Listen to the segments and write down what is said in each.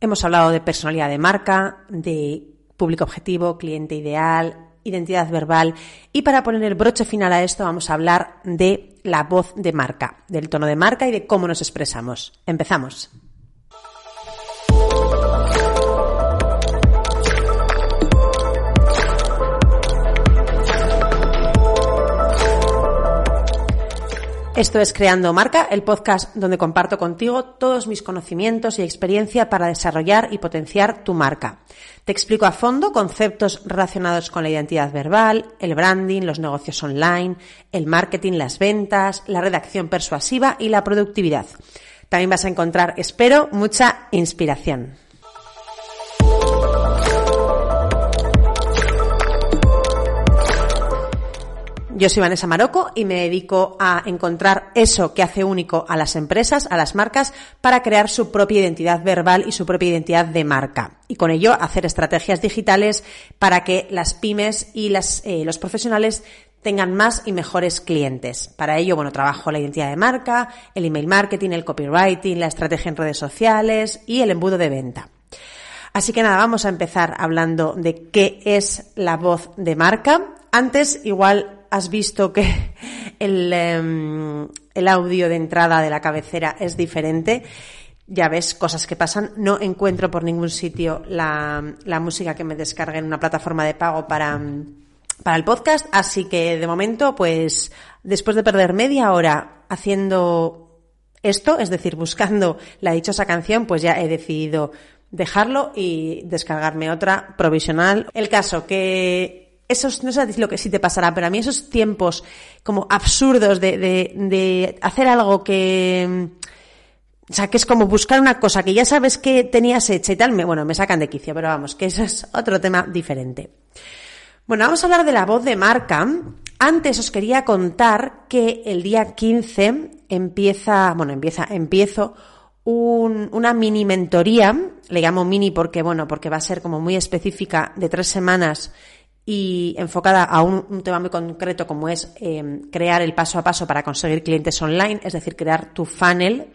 Hemos hablado de personalidad de marca, de público objetivo, cliente ideal, identidad verbal y para poner el broche final a esto vamos a hablar de la voz de marca, del tono de marca y de cómo nos expresamos. Empezamos. Esto es Creando Marca, el podcast donde comparto contigo todos mis conocimientos y experiencia para desarrollar y potenciar tu marca. Te explico a fondo conceptos relacionados con la identidad verbal, el branding, los negocios online, el marketing, las ventas, la redacción persuasiva y la productividad. También vas a encontrar, espero, mucha inspiración. Yo soy Vanessa Maroco y me dedico a encontrar eso que hace único a las empresas, a las marcas, para crear su propia identidad verbal y su propia identidad de marca. Y con ello hacer estrategias digitales para que las pymes y eh, los profesionales tengan más y mejores clientes. Para ello, bueno, trabajo la identidad de marca, el email marketing, el copywriting, la estrategia en redes sociales y el embudo de venta. Así que nada, vamos a empezar hablando de qué es la voz de marca. Antes, igual has visto que el, em, el audio de entrada de la cabecera es diferente ya ves, cosas que pasan. No encuentro por ningún sitio la, la, música que me descargue en una plataforma de pago para, para el podcast. Así que de momento, pues, después de perder media hora haciendo esto, es decir, buscando la dichosa canción, pues ya he decidido dejarlo y descargarme otra provisional. El caso que esos, no sé lo que sí te pasará, pero a mí esos tiempos como absurdos de, de, hacer algo que, o sea, que es como buscar una cosa que ya sabes que tenías hecha y tal, me, bueno, me sacan de quicio, pero vamos, que eso es otro tema diferente. Bueno, vamos a hablar de la voz de marca. Antes os quería contar que el día 15 empieza, bueno, empieza, empiezo un, una mini mentoría, le llamo mini porque, bueno, porque va a ser como muy específica de tres semanas y enfocada a un, tema muy concreto como es eh, crear el paso a paso para conseguir clientes online, es decir, crear tu funnel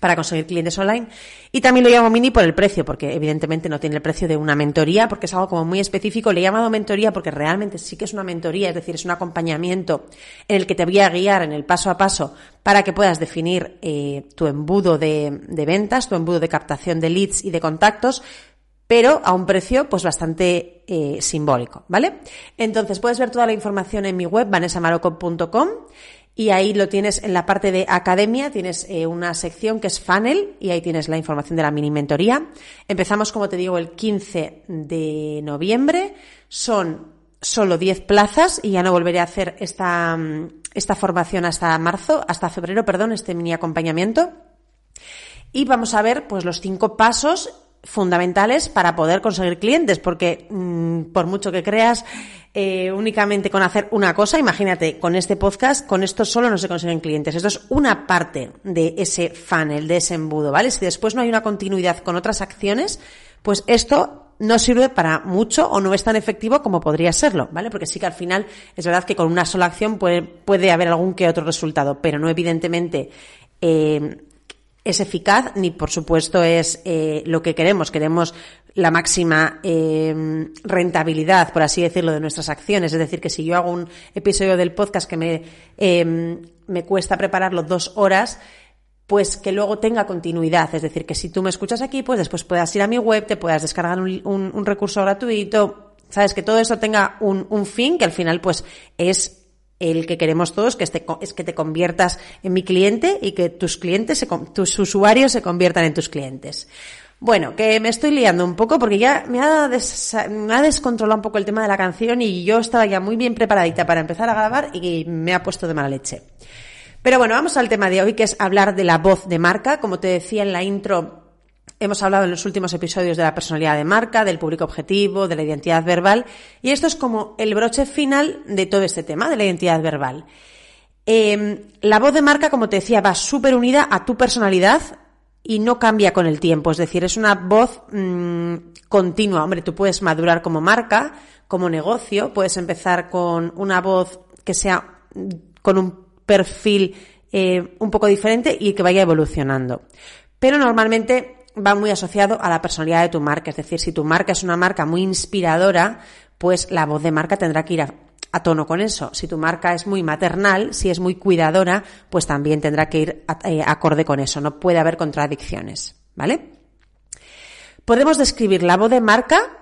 para conseguir clientes online. Y también lo llamo mini por el precio, porque evidentemente no tiene el precio de una mentoría, porque es algo como muy específico. Le he llamado mentoría porque realmente sí que es una mentoría, es decir, es un acompañamiento en el que te voy a guiar en el paso a paso para que puedas definir eh, tu embudo de, de ventas, tu embudo de captación de leads y de contactos, pero a un precio pues bastante eh, simbólico, ¿vale? Entonces puedes ver toda la información en mi web, vanessamaroco.com y ahí lo tienes en la parte de academia, tienes eh, una sección que es funnel y ahí tienes la información de la mini mentoría. Empezamos, como te digo, el 15 de noviembre, son solo 10 plazas y ya no volveré a hacer esta, esta formación hasta marzo, hasta febrero, perdón, este mini acompañamiento. Y vamos a ver pues los cinco pasos fundamentales para poder conseguir clientes, porque mm, por mucho que creas eh, únicamente con hacer una cosa, imagínate, con este podcast, con esto solo no se consiguen clientes. Esto es una parte de ese funnel, de ese embudo, ¿vale? Si después no hay una continuidad con otras acciones, pues esto no sirve para mucho o no es tan efectivo como podría serlo, ¿vale? Porque sí que al final es verdad que con una sola acción puede, puede haber algún que otro resultado, pero no evidentemente eh, es eficaz ni por supuesto es eh, lo que queremos. Queremos la máxima eh, rentabilidad, por así decirlo, de nuestras acciones. Es decir, que si yo hago un episodio del podcast que me, eh, me cuesta prepararlo dos horas, pues que luego tenga continuidad. Es decir, que si tú me escuchas aquí, pues después puedas ir a mi web, te puedas descargar un, un, recurso gratuito, sabes, que todo eso tenga un, un fin que al final pues es el que queremos todos, que este, es que te conviertas en mi cliente y que tus clientes, tus usuarios se conviertan en tus clientes. Bueno, que me estoy liando un poco porque ya me ha, me ha descontrolado un poco el tema de la canción y yo estaba ya muy bien preparadita para empezar a grabar y me ha puesto de mala leche. Pero bueno, vamos al tema de hoy que es hablar de la voz de marca. Como te decía en la intro, Hemos hablado en los últimos episodios de la personalidad de marca, del público objetivo, de la identidad verbal, y esto es como el broche final de todo este tema, de la identidad verbal. Em, la voz de marca, como te decía, va súper unida a tu personalidad y no cambia con el tiempo, es decir, es una voz mm, continua. Hombre, tú puedes madurar como marca, como negocio, puedes empezar con una voz que sea con un perfil eh, un poco diferente y que vaya evolucionando. Pero normalmente va muy asociado a la personalidad de tu marca. Es decir, si tu marca es una marca muy inspiradora, pues la voz de marca tendrá que ir a, tono con eso. Si tu marca es muy maternal, si es muy cuidadora, pues también tendrá que ir eh, acorde con eso. No puede haber contradicciones, ¿vale? Podemos describir la voz de marca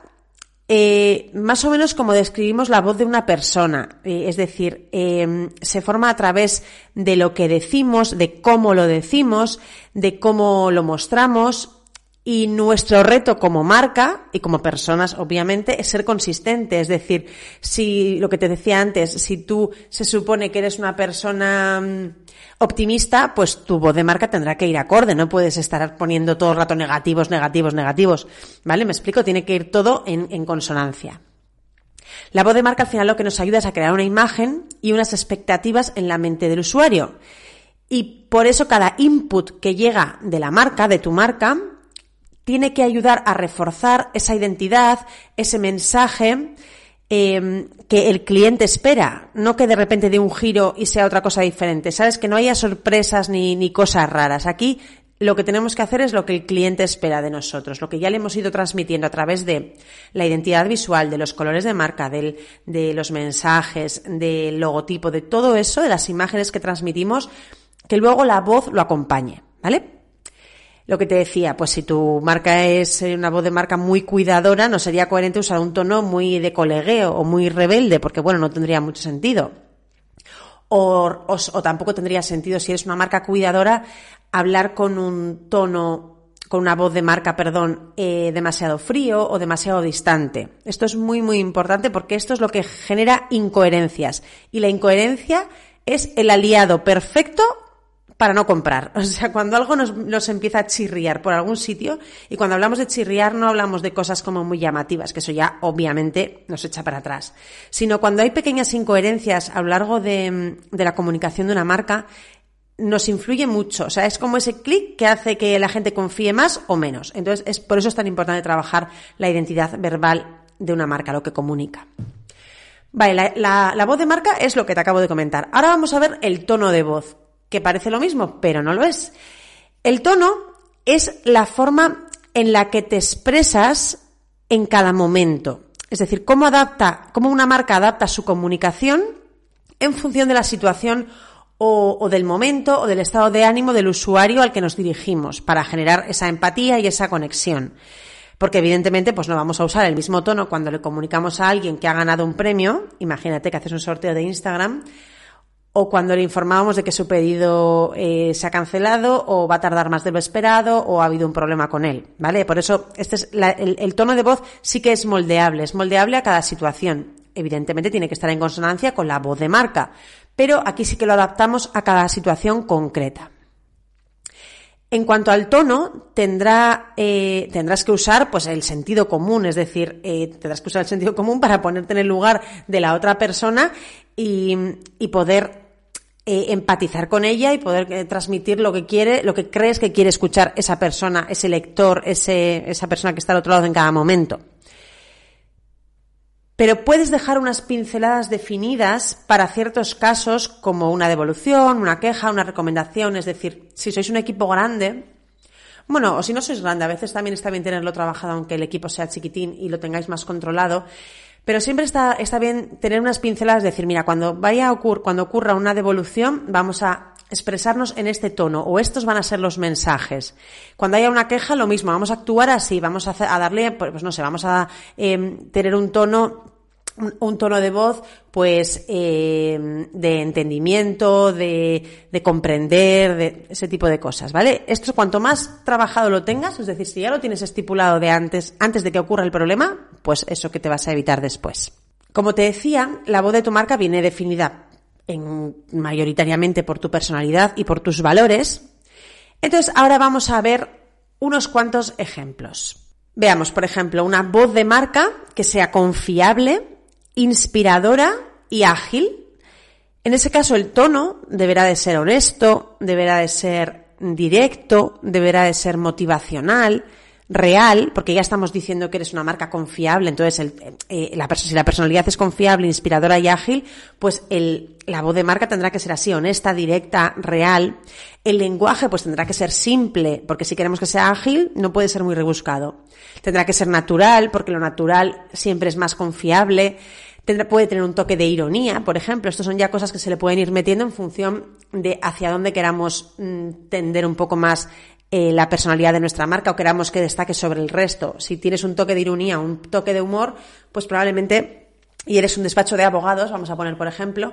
eh, más o menos como describimos la voz de una persona, eh, es decir, em, se forma a través de lo que decimos, de cómo lo decimos, de cómo lo mostramos, y nuestro reto como marca y como personas, obviamente, es ser consistente. Es decir, si lo que te decía antes, si tú se supone que eres una persona mm, optimista, pues tu voz de marca tendrá que ir acorde. No puedes estar poniendo todo el rato negativos, negativos, negativos. ¿Vale? Me explico, tiene que ir todo en, en consonancia. La voz de marca al final lo que nos ayuda es a crear una imagen y unas expectativas en la mente del usuario. Y por eso cada input que llega de la marca, de tu marca, tiene que ayudar a reforzar esa identidad, ese mensaje em, que el cliente espera, no que de repente dé un giro y sea otra cosa diferente. Sabes que no haya sorpresas ni, ni cosas raras. Aquí lo que tenemos que hacer es lo que el cliente espera de nosotros, lo que ya le hemos ido transmitiendo a través de la identidad visual, de los colores de marca, del, de los mensajes, del logotipo, de todo eso, de las imágenes que transmitimos, que luego la voz lo acompañe, ¿vale? Lo que te decía, pues si tu marca es eh, una voz de marca muy cuidadora, no sería coherente usar un tono muy de colegueo o muy rebelde, porque bueno, no tendría mucho sentido. O, o, tampoco tendría sentido, si eres una marca cuidadora, hablar con un tono con una voz de marca, perdón, eh, demasiado frío o demasiado distante. Esto es muy, muy importante porque esto es lo que genera incoherencias. Y la incoherencia es el aliado perfecto para no comprar. O sea, cuando algo nos, empieza a chirriar por algún sitio, y cuando hablamos de chirriar no hablamos de cosas como muy llamativas, que eso ya obviamente nos echa para atrás, sino cuando hay pequeñas incoherencias a lo largo de, la comunicación de una marca, nos influye mucho. O sea, es como ese clic que hace que la gente confíe más o menos. Entonces, es, por eso es tan importante trabajar la identidad verbal de una marca, lo que comunica. Vale, la, la, voz de marca es lo que te acabo de comentar. Ahora vamos a ver el tono de voz que parece lo mismo, pero no lo es. El tono es la forma en la que te expresas en cada momento. Es decir, cómo adapta, cómo una marca adapta su comunicación en función de la situación o, del momento o del estado de ánimo del usuario al que nos dirigimos para generar esa empatía y esa conexión. Porque evidentemente, pues no vamos a usar el mismo tono cuando le comunicamos a alguien que ha ganado un premio. Imagínate que haces un sorteo de Instagram o cuando le informábamos de que su pedido eh, se ha cancelado o va a tardar más de lo esperado o ha habido un problema con él, ¿vale? Por eso este es el, tono de voz sí que es moldeable, es moldeable a cada situación. Evidentemente tiene que estar en consonancia con la voz de marca, pero aquí sí que lo adaptamos a cada situación concreta. En cuanto al tono, eh, tendrás que usar pues el sentido común, es decir, eh, tendrás que usar el sentido común para ponerte en el lugar de la otra persona y poder eh, empatizar con ella y poder eh, transmitir lo que quiere, lo que crees que quiere escuchar esa persona, ese lector, ese, esa persona que está al otro lado en cada momento. Pero puedes dejar unas pinceladas definidas para ciertos casos como una devolución, una queja, una recomendación. Es decir, si sois un equipo grande, bueno, o si no sois grande, a veces también está bien tenerlo trabajado aunque el equipo sea chiquitín y lo tengáis más controlado. Pero siempre está, está bien tener unas pinceladas, decir, mira, cuando vaya a ocurrir, cuando ocurra una devolución, vamos a expresarnos en este tono o estos van a ser los mensajes. Cuando haya una queja, lo mismo, vamos a actuar así, vamos a, darle, pues no sé, vamos a eh, tener un tono un, tono de voz pues eh, de entendimiento, de, de, comprender, de ese tipo de cosas, ¿vale? Esto cuanto más trabajado lo tengas, es decir, si ya lo tienes estipulado de antes, antes de que ocurra el problema, pues eso que te vas a evitar después. Como te decía, la voz de tu marca viene definida en, mayoritariamente por tu personalidad y por tus valores. Entonces, ahora vamos a ver unos cuantos ejemplos. Veamos, por ejemplo, una voz de marca que sea confiable, inspiradora y ágil. En ese caso el tono deberá de ser honesto, deberá de ser directo, deberá de ser motivacional, real, porque ya estamos diciendo que eres una marca confiable, entonces el, eh, la si la personalidad es confiable, inspiradora y ágil, pues el, la voz de marca tendrá que ser así, honesta, directa, real. El lenguaje pues tendrá que ser simple, porque si queremos que sea ágil, no puede ser muy rebuscado. Tendrá que ser natural, porque lo natural siempre es más confiable. Tendrá, puede tener un toque de ironía, por ejemplo. Estos son ya cosas que se le pueden ir metiendo en función de hacia dónde queramos mm, tender un poco más eh, la personalidad de nuestra marca o queramos que destaque sobre el resto. Si tienes un toque de ironía, un toque de humor, pues probablemente, y eres un despacho de abogados, vamos a poner por ejemplo,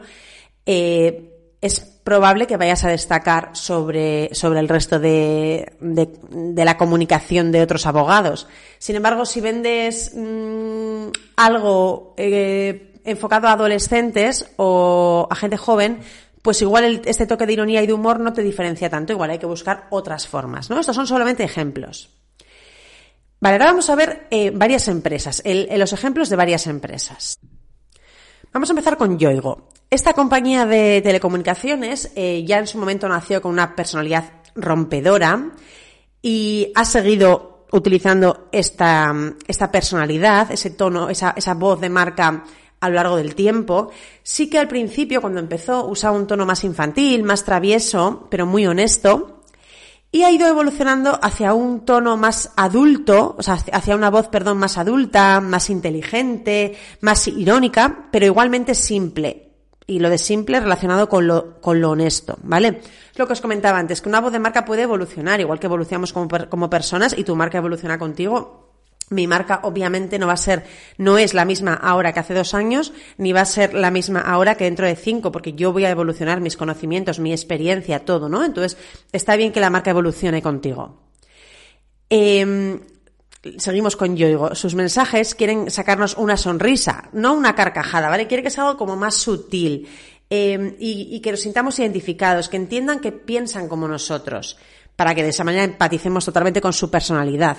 eh, es probable que vayas a destacar sobre, sobre el resto de, de, la comunicación de otros abogados. Sin embargo, si vendes mm, algo eh, enfocado a adolescentes o a gente joven, pues igual este toque de ironía y de humor no te diferencia tanto, igual hay que buscar otras formas, ¿no? Estos son solamente ejemplos. Vale, ahora vamos a ver eh, varias empresas, los ejemplos de varias empresas. Vamos a empezar con Yoigo. Esta compañía de telecomunicaciones eh, ya en su momento nació con una personalidad rompedora y ha seguido utilizando esta, esta personalidad, ese tono, esa, esa voz de marca a lo largo del tiempo. Sí que al principio, cuando empezó, usaba un tono más infantil, más travieso, pero muy honesto. Y ha ido evolucionando hacia un tono más adulto, o sea, hacia una voz, perdón, más adulta, más inteligente, más irónica, pero igualmente simple. Y lo de simple relacionado con lo, con lo honesto, ¿vale? Lo que os comentaba antes, que una voz de marca puede evolucionar, igual que evolucionamos como, como personas y tu marca evoluciona contigo, mi marca obviamente no va a ser, no es la misma ahora que hace dos años, ni va a ser la misma ahora que dentro de cinco, porque yo voy a evolucionar mis conocimientos, mi experiencia, todo, ¿no? Entonces, está bien que la marca evolucione contigo. Em, seguimos con Yoigo. Sus mensajes quieren sacarnos una sonrisa, no una carcajada, ¿vale? Quiere que sea algo como más sutil em, y que nos sintamos identificados, que entiendan que piensan como nosotros, para que de esa manera empaticemos totalmente con su personalidad.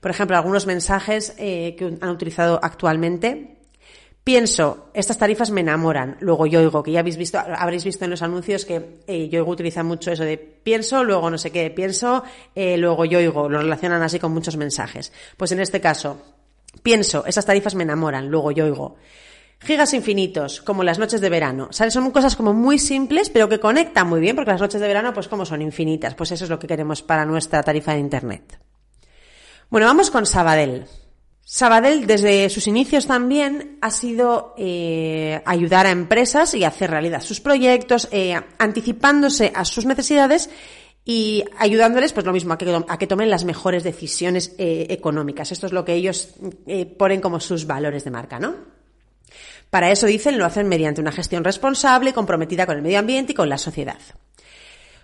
Por ejemplo, algunos mensajes eh, que han utilizado actualmente. Pienso, estas tarifas me enamoran. Luego yo oigo, que ya habéis visto, habréis visto en los anuncios que eh, yo utiliza mucho eso de pienso, luego no sé qué, pienso, eh, luego yo oigo. Lo relacionan así con muchos mensajes. Pues en este caso, pienso, estas tarifas me enamoran, luego yo oigo. Gigas infinitos, como las noches de verano. Son cosas como muy simples, pero que conectan muy bien, porque las noches de verano, pues como son infinitas, pues eso es lo que queremos para nuestra tarifa de Internet. Bueno, vamos con Sabadell. Sabadell, desde sus inicios también, ha sido eh, ayudar a empresas y hacer realidad sus proyectos, eh, anticipándose a sus necesidades y ayudándoles, pues lo mismo, a que, a que tomen las mejores decisiones eh, económicas. Esto es lo que ellos ponen como sus valores de marca, ¿no? Para eso, dicen, lo hacen mediante una gestión responsable, comprometida con el medio ambiente y con la sociedad.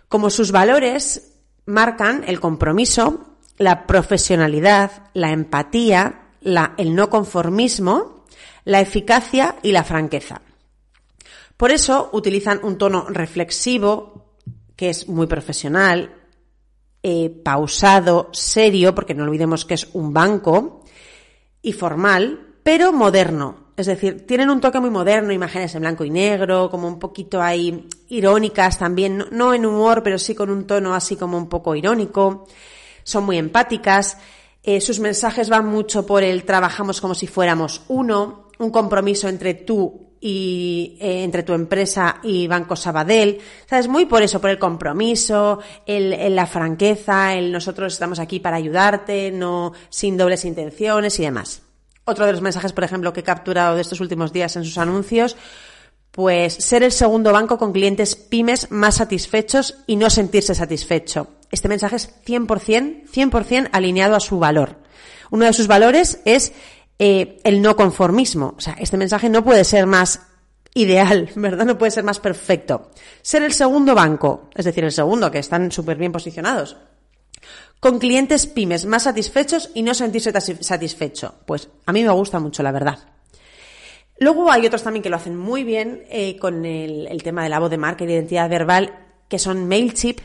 Como sus valores marcan el compromiso, la profesionalidad, la empatía, la, el no conformismo, la eficacia y la franqueza. Por eso utilizan un tono reflexivo, que es muy profesional, eh, pausado, serio, porque no olvidemos que es un banco, y formal, pero moderno. Es decir, tienen un toque muy moderno, imágenes en blanco y negro, como un poquito ahí irónicas también, no en humor, pero sí con un tono así como un poco irónico son muy empáticas, eh, sus mensajes van mucho por el trabajamos como si fuéramos uno, un compromiso entre tú y eh, entre tu empresa y Banco Sabadell, sabes muy por eso, por el compromiso, el, la franqueza, el nosotros estamos aquí para ayudarte, no sin dobles intenciones y demás. Otro de los mensajes, por ejemplo, que he capturado de estos últimos días en sus anuncios, pues ser el segundo banco con clientes pymes más satisfechos y no sentirse satisfecho este mensaje es 100%, 100% alineado a su valor. Uno de sus valores es eh, el no conformismo. O sea, este mensaje no puede ser más ideal, ¿verdad? No puede ser más perfecto. Ser el segundo banco, es decir, el segundo, que están súper bien posicionados, con clientes pymes más satisfechos y no sentirse satisfecho. Pues a mí me gusta mucho, la verdad. Luego hay otros también que lo hacen muy bien eh, con el, tema de la voz de marca y identidad verbal, que son MailChimp,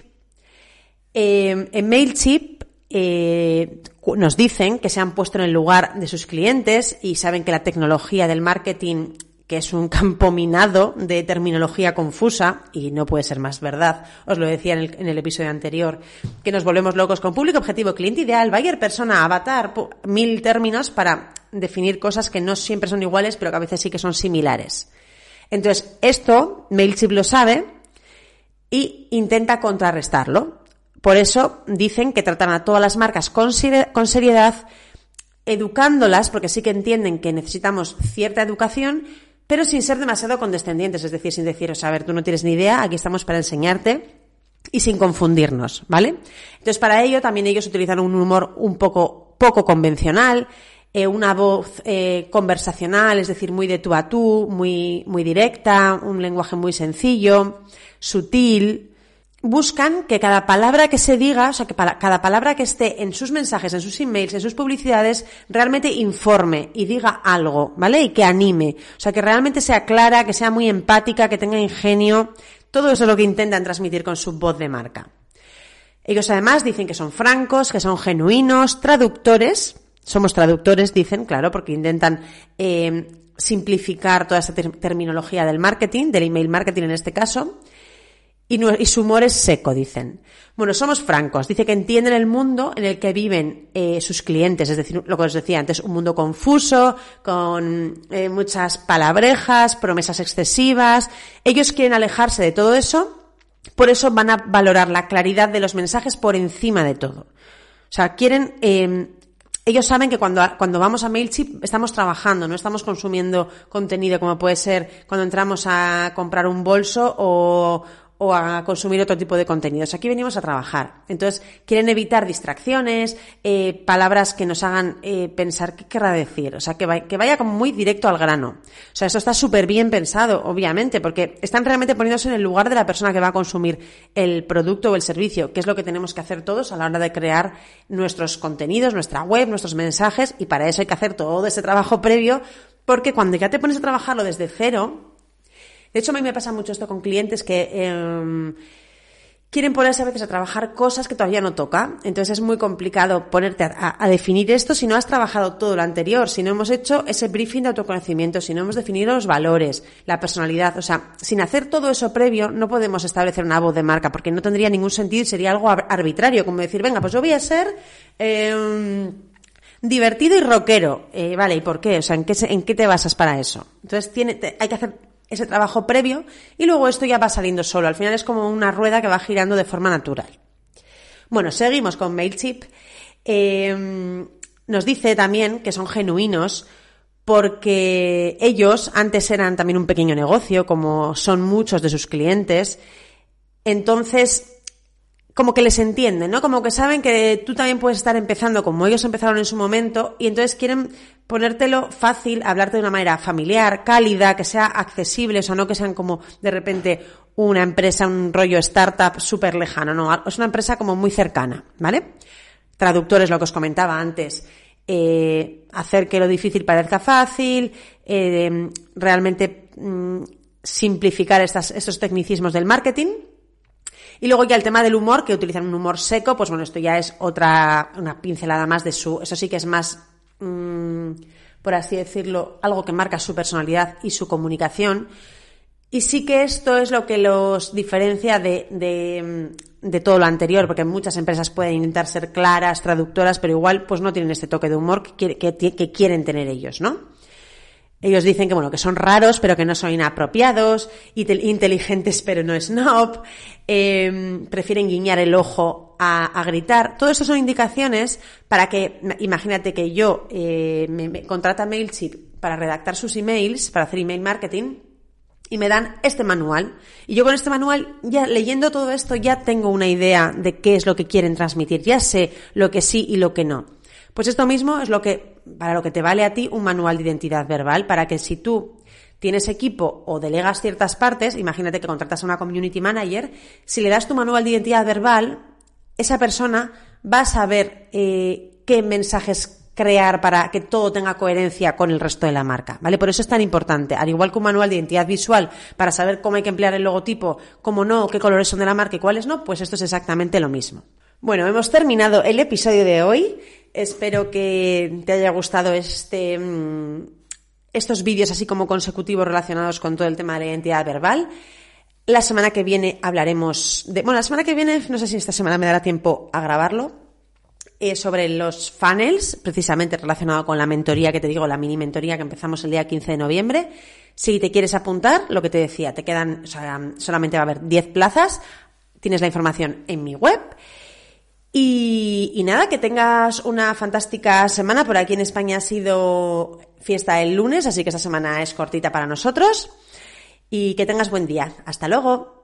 eh, en MailChimp eh, nos dicen que se han puesto en el lugar de sus clientes y saben que la tecnología del marketing que es un campo minado de terminología confusa, y no puede ser más verdad, os lo decía en el, en el episodio anterior, que nos volvemos locos con público objetivo, cliente ideal, buyer, persona, avatar, mil términos para definir cosas que no siempre son iguales, pero que a veces sí que son similares. Entonces, esto MailChimp lo sabe y intenta contrarrestarlo. Por eso dicen que tratan a todas las marcas con, con seriedad, educándolas, porque sí que entienden que necesitamos cierta educación, pero sin ser demasiado condescendientes, es decir, sin decir, a ver, tú no tienes ni idea, aquí estamos para enseñarte y sin confundirnos, ¿vale? Entonces, para ello también ellos utilizan un humor un poco poco convencional, eh, una voz eh, conversacional, es decir, muy de tú a tú, muy, muy directa, un lenguaje muy sencillo, sutil. Buscan que cada palabra que se diga, o sea, que cada palabra que esté en sus mensajes, en sus emails, en sus publicidades, realmente informe y diga algo, ¿vale? Y que anime. O sea, que realmente sea clara, que sea muy empática, que tenga ingenio. Todo eso es lo que intentan transmitir con su voz de marca. Ellos además dicen que son francos, que son genuinos, traductores, somos traductores, dicen, claro, porque intentan eh, simplificar toda esa terminología del marketing, del email marketing en este caso. Y, su humor es seco, dicen. Bueno, somos francos. Dice que entienden el mundo en el que viven eh, sus clientes, es decir, lo que os decía antes, un mundo confuso, con eh, muchas palabrejas, promesas excesivas. Ellos quieren alejarse de todo eso, por eso van a valorar la claridad de los mensajes por encima de todo. O sea, quieren ellos saben que cuando, cuando vamos a MailChimp estamos trabajando, no estamos consumiendo contenido como puede ser cuando entramos a comprar un bolso o, o a consumir otro tipo de contenidos. Aquí venimos a trabajar. Entonces, quieren evitar distracciones, eh, palabras que nos hagan eh, pensar qué querrá decir. O sea, que, que vaya como muy directo al grano. O sea, eso está súper bien pensado, obviamente, porque están realmente poniéndose en el lugar de la persona que va a consumir el producto o el servicio, que es lo que tenemos que hacer todos a la hora de crear nuestros contenidos, nuestra web, nuestros mensajes, y para eso hay que hacer todo ese trabajo previo, porque cuando ya te pones a trabajarlo desde cero, de hecho, a mí me pasa mucho esto con clientes que em, quieren ponerse a veces a trabajar cosas que todavía no toca. Entonces es muy complicado ponerte a, definir esto si no has trabajado todo lo anterior, si no hemos hecho ese briefing de autoconocimiento, si no hemos definido los valores, la personalidad. O sea, sin hacer todo eso previo no podemos establecer una voz de marca porque no tendría ningún sentido y sería algo arbitrario, como decir, venga, pues yo voy a ser... Em, divertido y rockero. Eh, vale, ¿y por qué? O sea, ¿en qué, ¿en qué te basas para eso? Entonces tiene, hay que hacer ese trabajo previo y luego esto ya va saliendo solo. Al final es como una rueda que va girando de forma natural. Bueno, seguimos con MailChimp. Em, nos dice también que son genuinos porque ellos antes eran también un pequeño negocio, como son muchos de sus clientes. Entonces, como que les entienden, ¿no? Como que saben que tú también puedes estar empezando como ellos empezaron en su momento y entonces quieren ponértelo fácil, hablarte de una manera familiar, cálida, que sea accesible, o sea, no que sean como de repente una empresa, un rollo startup súper lejano, no, es una empresa como muy cercana, ¿vale? Traductores, lo que os comentaba antes, eh, hacer que lo difícil parezca fácil, eh, realmente mm, simplificar estas, estos tecnicismos del marketing, y luego ya el tema del humor, que utilizan un humor seco, pues bueno, esto ya es otra, una pincelada más de su, eso sí que es más, mm, por así decirlo, algo que marca su personalidad y su comunicación. Y sí que esto es lo que los diferencia de, de, de, todo lo anterior, porque muchas empresas pueden intentar ser claras, traductoras, pero igual pues no tienen este toque de humor que, que quieren tener ellos, ¿no? Ellos dicen que bueno, que son raros, pero que no son inapropiados, inteligentes, pero no snob, eh, prefieren guiñar el ojo a, gritar. Todo eso son indicaciones para que, imagínate que yo eh, me, me contrata MailChimp para redactar sus emails, para hacer email marketing, y me dan este manual. Y yo con este manual, ya leyendo todo esto, ya tengo una idea de qué es lo que quieren transmitir. Ya sé lo que sí y lo que no. Pues esto mismo es lo que, para lo que te vale a ti un manual de identidad verbal, para que si tú tienes equipo o delegas ciertas partes, imagínate que contratas a una community manager, si le das tu manual de identidad verbal, esa persona va a saber eh, qué mensajes crear para que todo tenga coherencia con el resto de la marca, ¿vale? Por eso es tan importante. Al igual que un manual de identidad visual para saber cómo hay que emplear el logotipo, cómo no, qué colores son de la marca y cuáles no, pues esto es exactamente lo mismo. Bueno, hemos terminado el episodio de hoy. Espero que te haya gustado este, mm, estos vídeos así como consecutivos relacionados con todo el tema de la identidad verbal. La semana que viene hablaremos de, bueno, la semana que viene, no sé si esta semana me dará tiempo a grabarlo, eh, sobre los funnels, precisamente relacionado con la mentoría que te digo, la mini mentoría que empezamos el día 15 de noviembre. Si te quieres apuntar, lo que te decía, te quedan, o sea, solamente va a haber 10 plazas, tienes la información en mi web. Y, nada, que tengas una fantástica semana. Por aquí en España ha sido fiesta el lunes, así que esta semana es cortita para nosotros. Y que tengas buen día. Hasta luego.